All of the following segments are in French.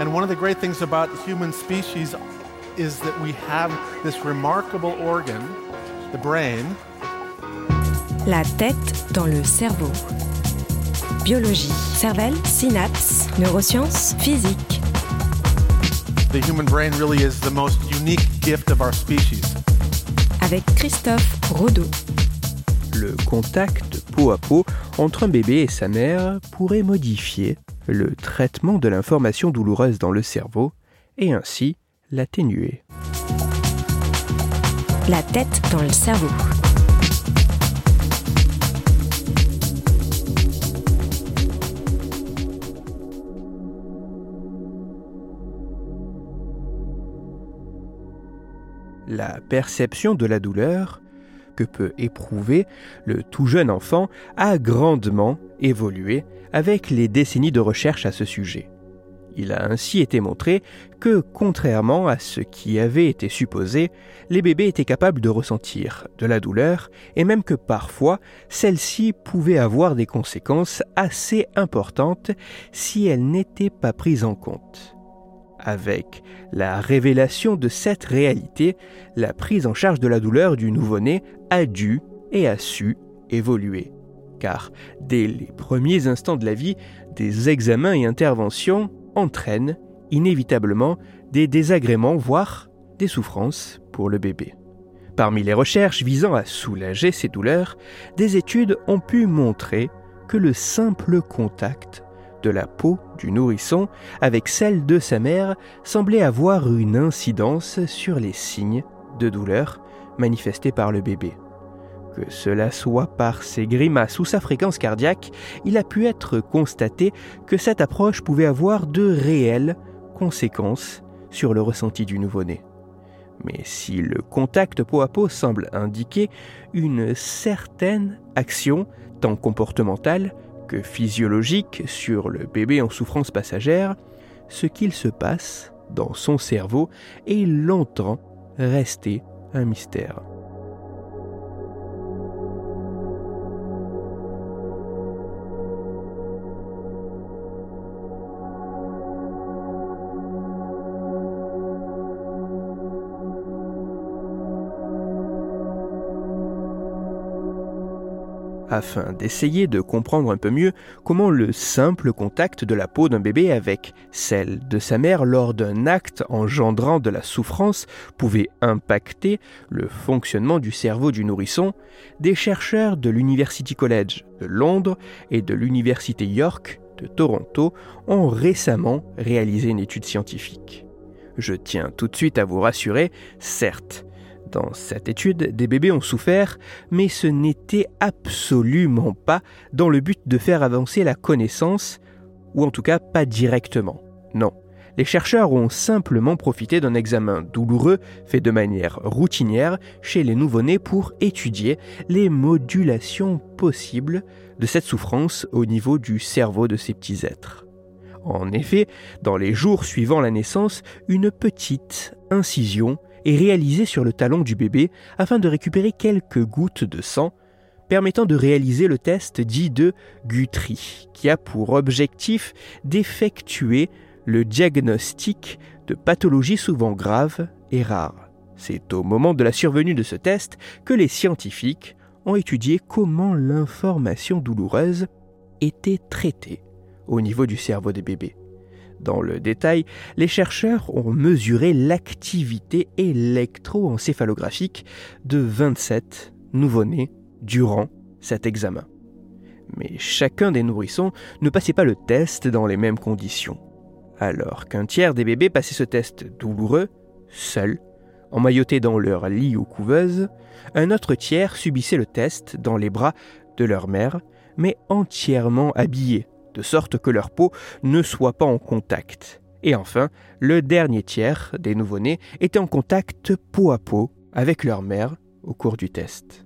And one of the great things about the human species is that we have this remarkable organ, the brain. La tête dans le cerveau. Biologie, cervelle, synapses, neurosciences, physique. The human brain really is the most unique gift of our species. Avec Christophe Rodeau. Le contact peau à peau entre un bébé et sa mère pourrait modifier le traitement de l'information douloureuse dans le cerveau et ainsi l'atténuer. La tête dans le cerveau. La perception de la douleur que peut éprouver le tout jeune enfant a grandement évolué avec les décennies de recherche à ce sujet. Il a ainsi été montré que, contrairement à ce qui avait été supposé, les bébés étaient capables de ressentir de la douleur et même que parfois celle-ci pouvait avoir des conséquences assez importantes si elle n'était pas prise en compte. Avec la révélation de cette réalité, la prise en charge de la douleur du nouveau-né a dû et a su évoluer. Car dès les premiers instants de la vie, des examens et interventions entraînent inévitablement des désagréments, voire des souffrances pour le bébé. Parmi les recherches visant à soulager ces douleurs, des études ont pu montrer que le simple contact de la peau du nourrisson avec celle de sa mère semblait avoir une incidence sur les signes de douleur manifestés par le bébé. Que cela soit par ses grimaces ou sa fréquence cardiaque, il a pu être constaté que cette approche pouvait avoir de réelles conséquences sur le ressenti du nouveau-né. Mais si le contact peau à peau semble indiquer une certaine action, tant comportementale que physiologique, sur le bébé en souffrance passagère, ce qu'il se passe dans son cerveau est longtemps resté un mystère. Afin d'essayer de comprendre un peu mieux comment le simple contact de la peau d'un bébé avec celle de sa mère lors d'un acte engendrant de la souffrance pouvait impacter le fonctionnement du cerveau du nourrisson, des chercheurs de l'University College de Londres et de l'Université York de Toronto ont récemment réalisé une étude scientifique. Je tiens tout de suite à vous rassurer, certes, dans cette étude, des bébés ont souffert, mais ce n'était absolument pas dans le but de faire avancer la connaissance, ou en tout cas pas directement. Non. Les chercheurs ont simplement profité d'un examen douloureux fait de manière routinière chez les nouveau-nés pour étudier les modulations possibles de cette souffrance au niveau du cerveau de ces petits êtres. En effet, dans les jours suivant la naissance, une petite incision est réalisé sur le talon du bébé afin de récupérer quelques gouttes de sang, permettant de réaliser le test dit de Guthrie, qui a pour objectif d'effectuer le diagnostic de pathologies souvent graves et rares. C'est au moment de la survenue de ce test que les scientifiques ont étudié comment l'information douloureuse était traitée au niveau du cerveau des bébés. Dans le détail, les chercheurs ont mesuré l'activité électroencéphalographique de 27 nouveau-nés durant cet examen. Mais chacun des nourrissons ne passait pas le test dans les mêmes conditions. Alors qu'un tiers des bébés passaient ce test douloureux, seuls, emmaillotés dans leur lit ou couveuse, un autre tiers subissait le test dans les bras de leur mère, mais entièrement habillés de sorte que leur peau ne soit pas en contact. Et enfin, le dernier tiers des nouveau-nés était en contact peau à peau avec leur mère au cours du test.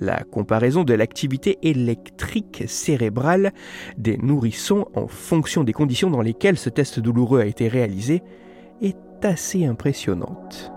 La comparaison de l'activité électrique cérébrale des nourrissons en fonction des conditions dans lesquelles ce test douloureux a été réalisé est assez impressionnante.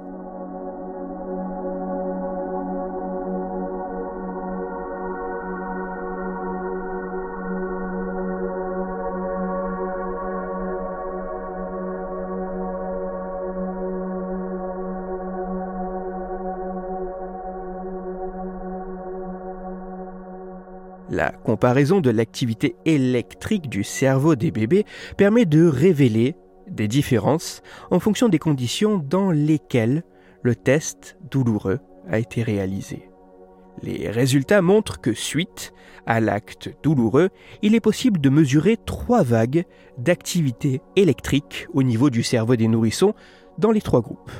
La comparaison de l'activité électrique du cerveau des bébés permet de révéler des différences en fonction des conditions dans lesquelles le test douloureux a été réalisé. Les résultats montrent que suite à l'acte douloureux, il est possible de mesurer trois vagues d'activité électrique au niveau du cerveau des nourrissons dans les trois groupes.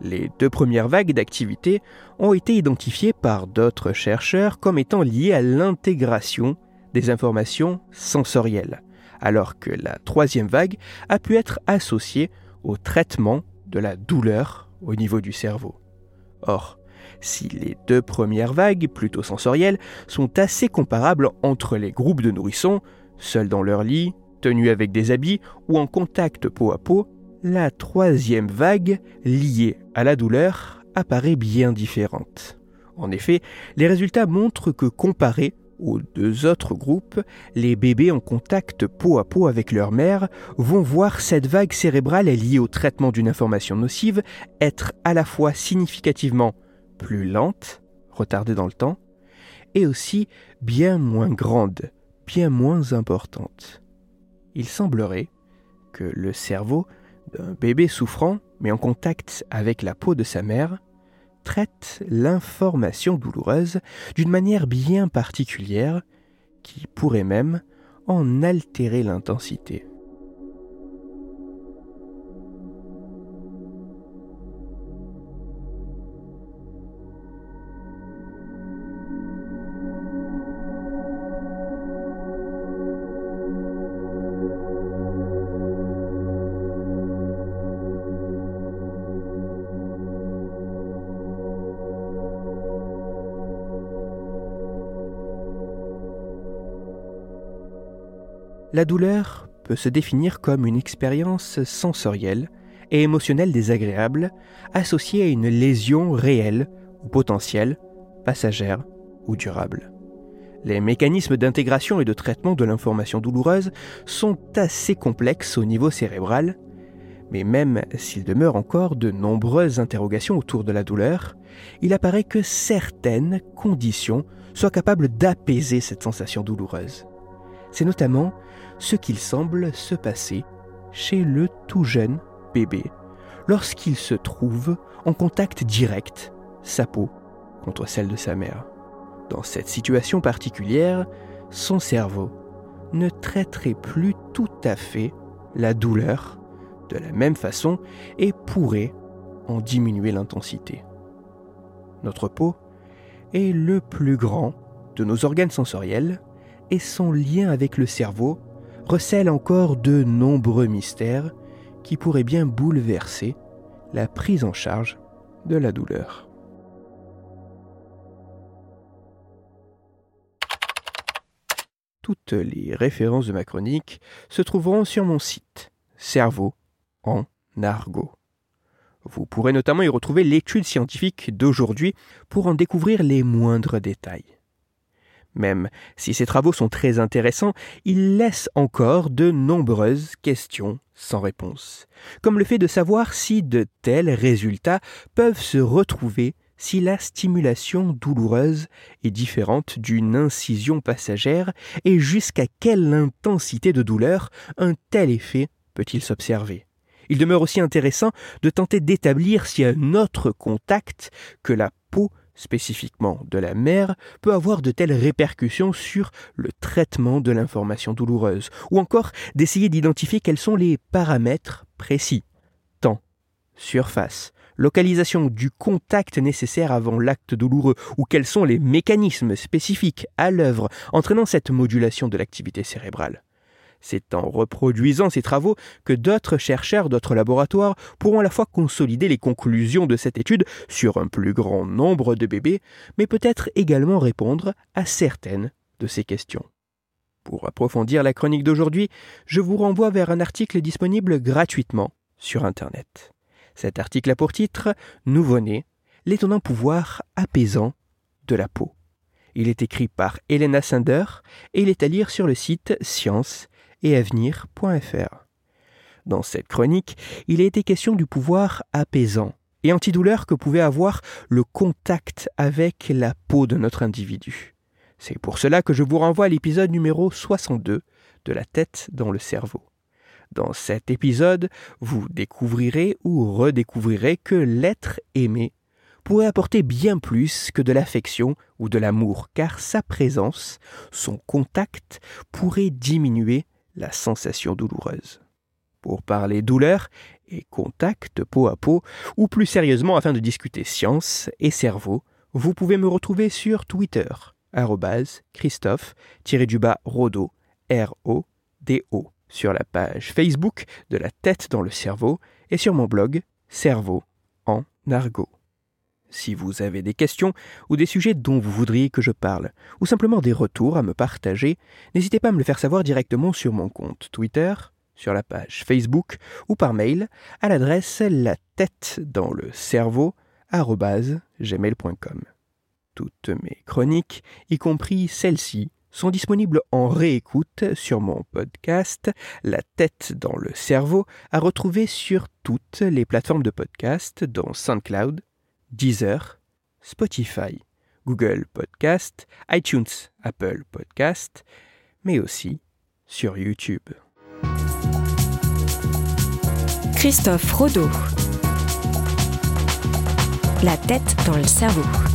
Les deux premières vagues d'activité ont été identifiées par d'autres chercheurs comme étant liées à l'intégration des informations sensorielles, alors que la troisième vague a pu être associée au traitement de la douleur au niveau du cerveau. Or, si les deux premières vagues, plutôt sensorielles, sont assez comparables entre les groupes de nourrissons, seuls dans leur lit, tenus avec des habits ou en contact peau à peau, la troisième vague, liée à la douleur, apparaît bien différente. En effet, les résultats montrent que comparés aux deux autres groupes, les bébés en contact peau à peau avec leur mère vont voir cette vague cérébrale liée au traitement d'une information nocive être à la fois significativement plus lente, retardée dans le temps, et aussi bien moins grande, bien moins importante. Il semblerait que le cerveau d'un bébé souffrant, mais en contact avec la peau de sa mère, traite l'information douloureuse d'une manière bien particulière qui pourrait même en altérer l'intensité. La douleur peut se définir comme une expérience sensorielle et émotionnelle désagréable associée à une lésion réelle ou potentielle, passagère ou durable. Les mécanismes d'intégration et de traitement de l'information douloureuse sont assez complexes au niveau cérébral, mais même s'il demeure encore de nombreuses interrogations autour de la douleur, il apparaît que certaines conditions soient capables d'apaiser cette sensation douloureuse. C'est notamment ce qu'il semble se passer chez le tout jeune bébé lorsqu'il se trouve en contact direct, sa peau, contre celle de sa mère. Dans cette situation particulière, son cerveau ne traiterait plus tout à fait la douleur de la même façon et pourrait en diminuer l'intensité. Notre peau est le plus grand de nos organes sensoriels et son lien avec le cerveau recèle encore de nombreux mystères qui pourraient bien bouleverser la prise en charge de la douleur. Toutes les références de ma chronique se trouveront sur mon site Cerveau en argot. Vous pourrez notamment y retrouver l'étude scientifique d'aujourd'hui pour en découvrir les moindres détails. Même si ces travaux sont très intéressants, ils laissent encore de nombreuses questions sans réponse, comme le fait de savoir si de tels résultats peuvent se retrouver si la stimulation douloureuse est différente d'une incision passagère et jusqu'à quelle intensité de douleur un tel effet peut-il s'observer. Il demeure aussi intéressant de tenter d'établir si un autre contact que la peau spécifiquement de la mère, peut avoir de telles répercussions sur le traitement de l'information douloureuse, ou encore d'essayer d'identifier quels sont les paramètres précis. Temps, surface, localisation du contact nécessaire avant l'acte douloureux, ou quels sont les mécanismes spécifiques à l'œuvre entraînant cette modulation de l'activité cérébrale. C'est en reproduisant ces travaux que d'autres chercheurs d'autres laboratoires pourront à la fois consolider les conclusions de cette étude sur un plus grand nombre de bébés, mais peut-être également répondre à certaines de ces questions. Pour approfondir la chronique d'aujourd'hui, je vous renvoie vers un article disponible gratuitement sur Internet. Cet article a pour titre Nouveau-né, l'étonnant pouvoir apaisant de la peau. Il est écrit par Elena Sander et il est à lire sur le site Science Dans cette chronique, il a été question du pouvoir apaisant et antidouleur que pouvait avoir le contact avec la peau de notre individu. C'est pour cela que je vous renvoie à l'épisode numéro 62 de La tête dans le cerveau. Dans cet épisode, vous découvrirez ou redécouvrirez que l'être aimé pourrait apporter bien plus que de l'affection ou de l'amour, car sa présence, son contact, pourrait diminuer la sensation douloureuse. Pour parler douleur et contact peau à peau, ou plus sérieusement afin de discuter science et cerveau, vous pouvez me retrouver sur Twitter, Christophe-Rodo, R-O-D-O, sur la page Facebook de la tête dans le cerveau et sur mon blog Cerveau en argot. Si vous avez des questions ou des sujets dont vous voudriez que je parle, ou simplement des retours à me partager, n'hésitez pas à me le faire savoir directement sur mon compte Twitter, sur la page Facebook ou par mail à l'adresse la tête dans le cerveau gmail.com. Toutes mes chroniques, y compris celles-ci, sont disponibles en réécoute sur mon podcast La tête dans le cerveau, à retrouver sur toutes les plateformes de podcast dont SoundCloud, Deezer, Spotify, Google Podcast, iTunes, Apple Podcast, mais aussi sur YouTube. Christophe Rodeau. La tête dans le cerveau.